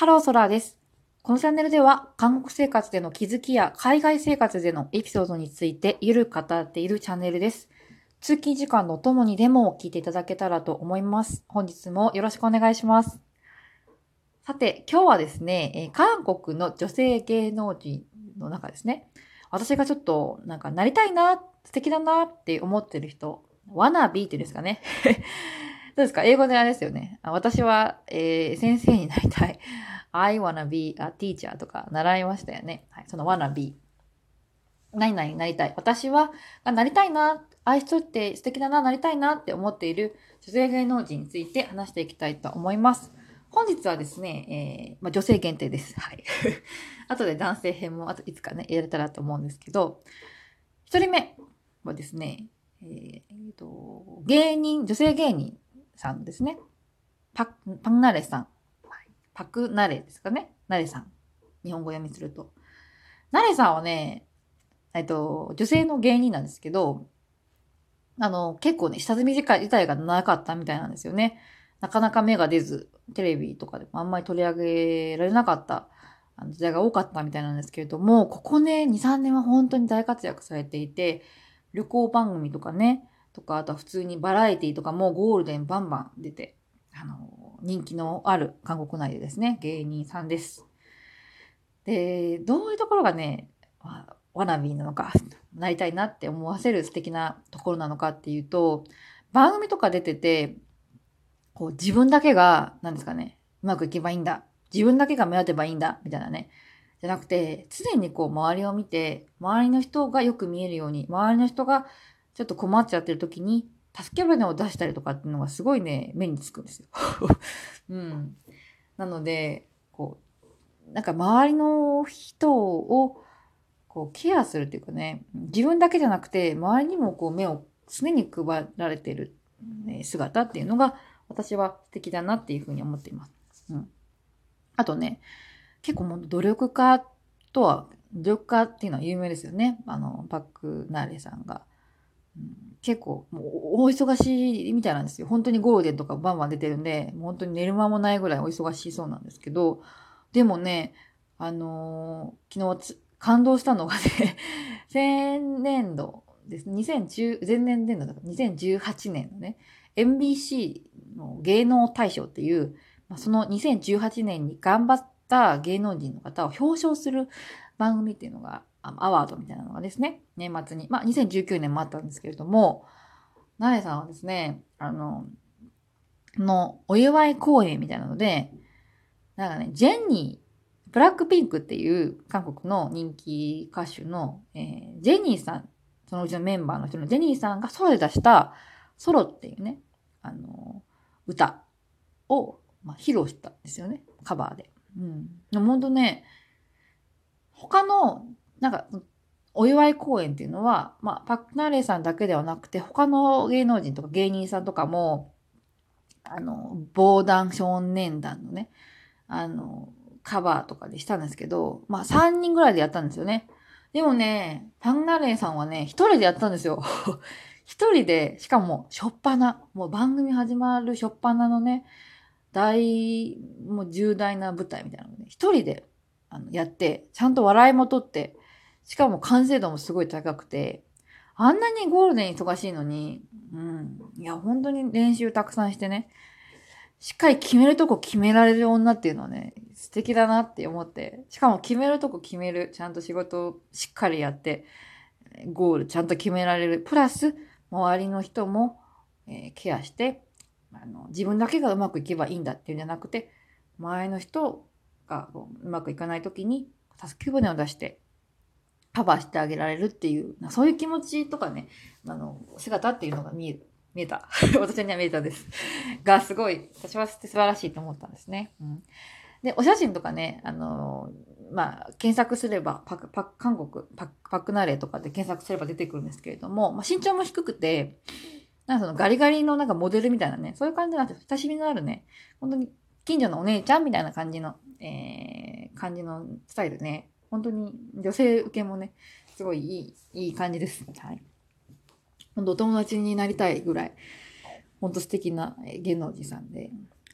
ハローソラーです。このチャンネルでは、韓国生活での気づきや海外生活でのエピソードについてゆるく語っているチャンネルです。通勤時間のお供にでも聞いていただけたらと思います。本日もよろしくお願いします。さて、今日はですね、え韓国の女性芸能人の中ですね、私がちょっとなんかなりたいな、素敵だなって思ってる人、ワナビーっていうんですかね。どうですか？英語であれですよね。私は、えー先生になりたい。I wanna be a teacher とか習いましたよね。はい、その wanna be。何々になりたい。私は、あなりたいな、ああいう人って素敵だな、なりたいなって思っている女性芸能人について話していきたいと思います。本日はですね、えーまあ、女性限定です。はい。後で男性編もあといつかね、やれたらと思うんですけど、一人目はですね、えーえーと、芸人、女性芸人さんですね。パク、パクナレさん。はいパクナレですかね。ナレさん。日本語読みすると。ナレさんはね、えっと、女性の芸人なんですけど、あの、結構ね、下積み時間自体が長かったみたいなんですよね。なかなか芽が出ず、テレビとかでもあんまり取り上げられなかった時代が多かったみたいなんですけれども、ここね、2、3年は本当に大活躍されていて、旅行番組とかね、とか、あとは普通にバラエティとかもゴールデンバンバン出て、あの、人気のある韓国内でですね、芸人さんです。で、どういうところがね、わワナビーなのか、なりたいなって思わせる素敵なところなのかっていうと、番組とか出てて、こう自分だけが、なんですかね、うまくいけばいいんだ。自分だけが目立てばいいんだ。みたいなね。じゃなくて、常にこう周りを見て、周りの人がよく見えるように、周りの人がちょっと困っちゃってる時に、助け舟を出したりとかっていうのがすごいね、目につくんですよ。うん。なので、こう、なんか周りの人を、こう、ケアするっていうかね、自分だけじゃなくて、周りにもこう、目を常に配られてる、ね姿っていうのが、私は素敵だなっていうふうに思っています。うん。あとね、結構もう努力家とは、努力家っていうのは有名ですよね。あの、パックナーレさんが。結構、もうお忙しいみたいなんですよ。本当にゴールデンとかバンバン出てるんで、もう本当に寝る間もないぐらいお忙しいそうなんですけど、でもね、あのー昨日つ感動したのがね、前年度です。2010、前年年度だから2018年のね、MBC の芸能大賞っていう、まあ、その2018年に頑張った芸能人の方を表彰する番組っていうのが、アワードみたいなのがですね、年末に、まあ2019年もあったんですけれども、ナレさんはですね、あの、のお祝い公演みたいなので、なんかね、ジェニー、ブラックピンクっていう韓国の人気歌手の、えージェニーさん、そのうちのメンバーの人のジェニーさんがソロで出したソロっていうね、あの、歌を、まあ、披露したんですよね。カバーで。うん。でも本当ね、他の、なんか、お祝い公演っていうのは、まあ、パクナーレイさんだけではなくて、他の芸能人とか芸人さんとかも、あの、防弾少年団のね、あの、カバーとかでしたんですけど、まあ、3人ぐらいでやったんですよね。でもね、パクナレイさんはね、一人でやったんですよ。一人で、しかも、しょっぱな、もう番組始まるしょっぱなのね、大、もう重大な舞台みたいなのね、一人であのやって、ちゃんと笑いも取って、しかも完成度もすごい高くて、あんなにゴールデン忙しいのに、うん、いや、本当に練習たくさんしてね、しっかり決めるとこ決められる女っていうのはね、素敵だなって思って、しかも決めるとこ決める、ちゃんと仕事をしっかりやって、ゴールちゃんと決められる。プラス、周りの人も、えーケアして、あの、自分だけがうまくいけばいいんだっていうんじゃなくて、周りの人がううまくいかないときに、助け舟を出して、カバーしてあげられるっていう、そういう気持ちとかね、あの、姿っていうのが見える。見えた。私には見えたです。が、すごい、私は素晴らしいと思ったんですね。うん。で、お写真とかね、あの、まあ、検索すれば、パク、パク、韓国、パク、パクナレとかで検索すれば出てくるんですけれども、まあ、身長も低くて、なんかそのガリガリのなんかモデルみたいなね、そういう感じなんですよ。親しみのあるね、本当に近所のお姉ちゃんみたいな感じの、えー、感じのスタイルね。本当に女性受けもね、すごいいい、いい感じです。はい。本当お友達になりたいぐらい、本当素敵なえー芸能人さんで。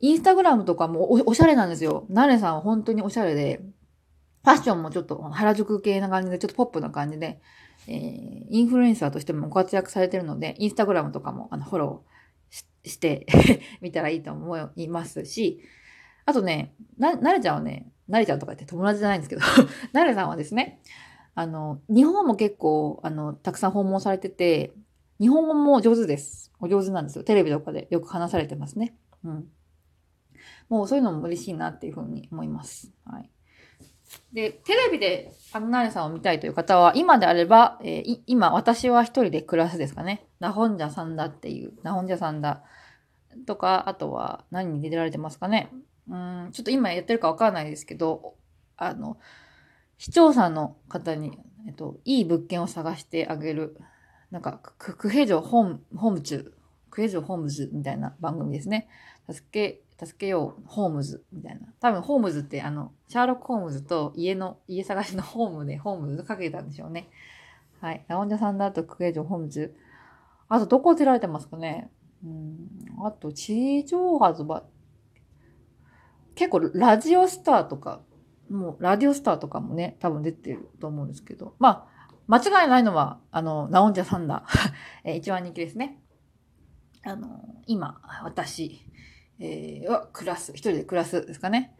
インスタグラムとかもおおしゃれなんですよ。ナレさんは本当におしゃれで、ファッションもちょっと原宿系な感じで、ちょっとポップな感じで、えー、インフルエンサーとしてもご活躍されてるので、インスタグラムとかもあのフォローして みたらいいと思いますし、あとね、な、なれちゃんはね、なれちゃんとか言って友達じゃないんですけど、なれさんはですね、あの、日本も結構、あの、たくさん訪問されてて、日本語も上手です。お上手なんですよ。テレビとかでよく話されてますね。うん。もうそういうのも嬉しいなっていうふうに思います。はい。で、テレビでアグナレさんを見たいという方は、今であれば、えー、今、私は一人で暮らすですかね。ナホンジャさんだっていう、ナホンジャさんだとか、あとは何に出てられてますかね。うん、ちょっと今やってるかわからないですけど、あの、視聴者の方に、えっと、いい物件を探してあげる、なんか、クヘジョホーム、ホームズ、クヘジョホームズみたいな番組ですね。助け、助けよう、ホームズみたいな。多分、ホームズってあの、シャーロック・ホームズと家の、家探しのホームでホームズかけたんでしょうね。はい。ラオンジャさんだとクヘジョホームズ。あと、どこを出られてますかねうん。あと、地上波ば、結構ラジオスターとか、もうラディオスターとかもね、多分出てると思うんですけど、まあ、間違いないのは、あの、ナオンジャサンダー、え一番人気ですね。あの、今、私、えー、は暮らす、一人で暮らすですかね。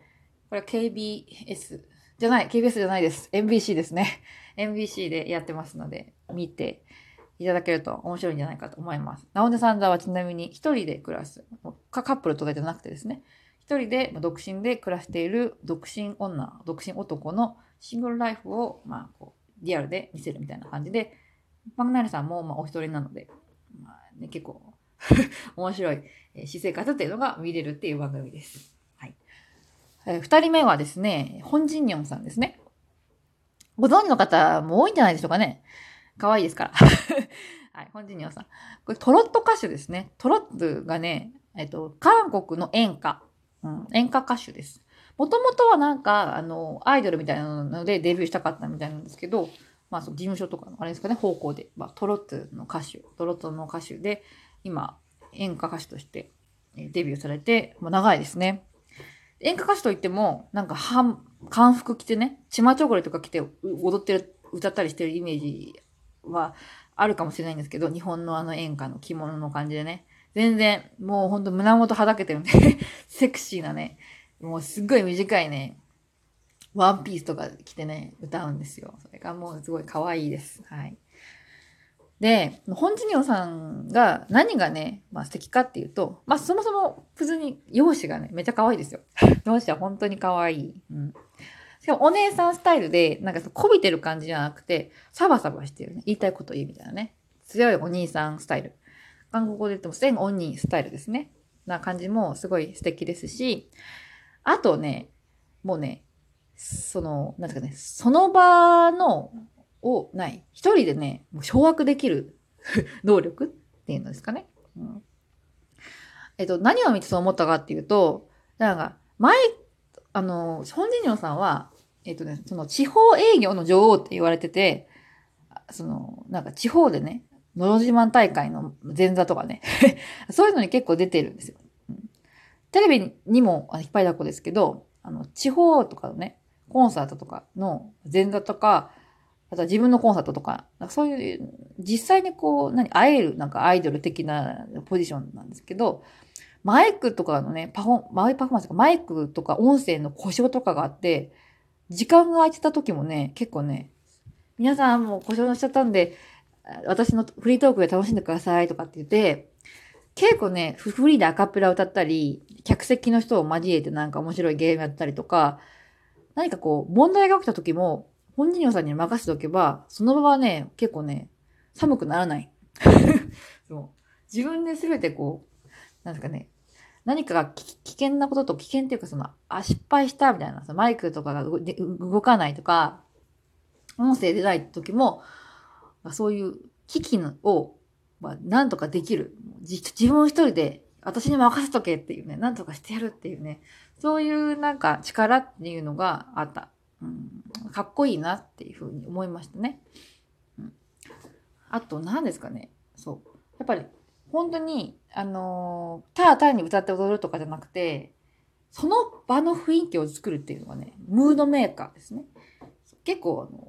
これは KBS じゃない、KBS じゃないです。MBC ですね。MBC でやってますので、見ていただけると面白いんじゃないかと思います。ナオンジャサンダーはちなみに一人で暮らす。カップルとかじゃなくてですね、一人で独身で暮らしている独身女、独身男のシングルライフを、まあ、こう、リアルで見せるみたいな感じで、マグナリさんも、まあ、お一人なので、まあね、結構 面白い、え私生活っていうのが見れるっていう番組です。はい。えー、二人目はですね、本人ニョンさんですね。ご存知の方も多いんじゃないでしょうかね。可愛いですから。はい、本人ニョンさん。これトロット歌手ですね。トロットがね、えっと、韓国の演歌うん、演歌歌手です。もともとはなんか、あの、アイドルみたいなのでデビューしたかったみたいなんですけど、まあ、その事務所とかの、あれですかね、方向で、まあ、トロットの歌手、トロットの歌手で、今、演歌歌手としてデビューされて、もう長いですね。演歌歌手といっても、なんか、半、漢服着てね、チマチョゴレとか着て踊ってる、歌ったりしてるイメージはあるかもしれないんですけど、日本のあの演歌の着物の感じでね、全然、もうほんと胸元はだけてるんで セクシーなね、もうすっごい短いね、ワンピースとか着てね、歌うんですよ。それがもうすごい可愛いです。はい。で、本地業さんが何がね、まあ素敵かっていうと、まあそもそも普通に容姿がね、めっちゃ可愛いですよ。容姿は本当に可愛い。うん。しかもお姉さんスタイルで、なんかこびてる感じじゃなくて、サバサバしてるね。言いたいこと言うみたいなね。強いお兄さんスタイル。韓国語で言っても全オンニースタイルですね。な感じもすごい素敵ですし、あとね、もうね、その、なんですかね、その場の、をない。一人でね、もう掌握できる 能力っていうのですかね。うん、えっと、何を見てそう思ったかっていうと、なんか、前、あの、本人さんは、えっとね、その地方営業の女王って言われてて、その、なんか地方でね、のど自慢大会の前座とかね そういうのに結構出てるんですよ。テレビにも引っ張りだこですけど、あの、地方とかのね、コンサートとかの前座とか、あとは自分のコンサートとか、かそういう、実際にこう、何、会えるなんかアイドル的なポジションなんですけど、マイクとかのね、パフォー、マイパフォーマンスとか、マイクとか音声の故障とかがあって、時間が空いてた時もね、結構ね、皆さんもう故障しちゃったんで、私のフリートークで楽しんでくださいとかって言って、結構ね、フリーでアカペラ歌ったり、客席の人を交えてなんか面白いゲームやったりとか、何かこう、問題が起きた時も、本人さんに任せておけば、その場はね、結構ね、寒くならない。そう自分で全てこう、なんですかね、何かが危険なことと危険っていうかその、あ、失敗したみたいな、マイクとかが動かないとか、音声出ない時も、まそういう危機を、まあ、なんとかできる。自分一人で私に任せとけっていうね、なんとかしてやるっていうね、そういうなんか力っていうのがあった。うん、かっこいいなっていうふうに思いましたね。うん、あと何ですかね。そう。やっぱり本当に、あのーただ単に歌って踊るとかじゃなくて、その場の雰囲気を作るっていうのがね、ムードメーカーですね。結構、あの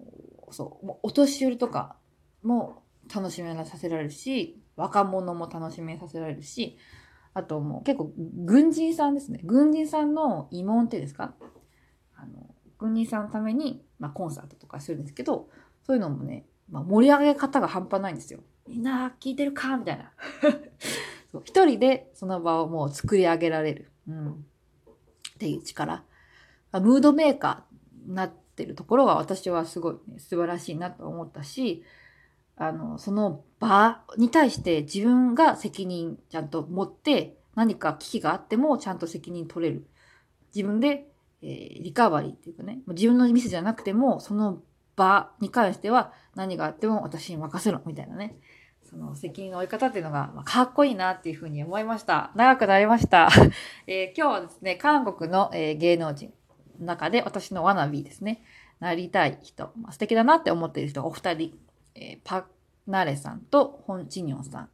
ーそ、うお年寄りとかも楽しめさせられるし、若者も楽しめさせられるし、あともう結構軍人さんですね。軍人さんの慰問ってですか？あの、軍人さんのために、まあコンサートとかするんですけど、そういうのもね、まあ盛り上げ方が半端ないんですよ。みんな聞いてるかみたいな。そう一人でその場をもう作り上げられる。うん。っていう力。あムードメーカーになってるところは私はすごい、ね、素晴らしいなと思ったし、あの、その場に対して自分が責任ちゃんと持って何か危機があってもちゃんと責任取れる。自分で、えーリカバリーっていうかね、自分のミスじゃなくてもその場に関しては何があっても私に任せろみたいなね。その責任の負い方っていうのがまかっこいいなっていうふうに思いました。長くなりました。えー今日はですね、韓国の、えー芸能人の中で私のワナビーですね、なりたい人、まあ、素敵だなって思っている人がお二人、えーパクナレさんとホン・チニョンさん。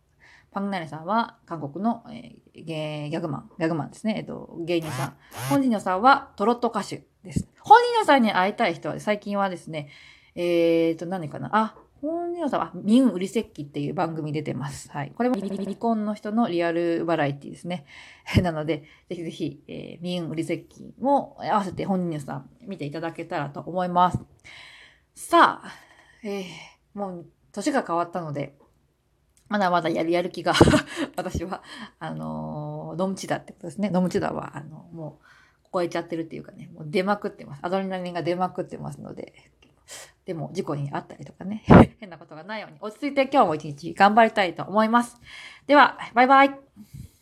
パクナレさんは韓国の、えーギャグマン、ギャグマンですね、えっと、芸人さん。ホン・チニョンさんはトロット歌手です。ホン・チニョンさんに会いたい人は最近はですね、えーと、何かな？あ、本人さんは、ミン・ウリセッキっていう番組出てます。はい。これも離婚の人のリアルバラエティですね。なので、ぜひぜひ、えーミン・ウリセッキも合わせて本人さん見ていただけたらと思います。さあ、えーもう年が変わったので、まだまだやるやる気が、私は、あのー、ノムチダってことですね。ノムチダは、あの、もう、超えちゃってるっていうかね、もう出まくってます。アドレナリンが出まくってますので、でも事故にあったりとかね、変なことがないように落ち着いて今日も一日頑張りたいと思います。では、バイバイ。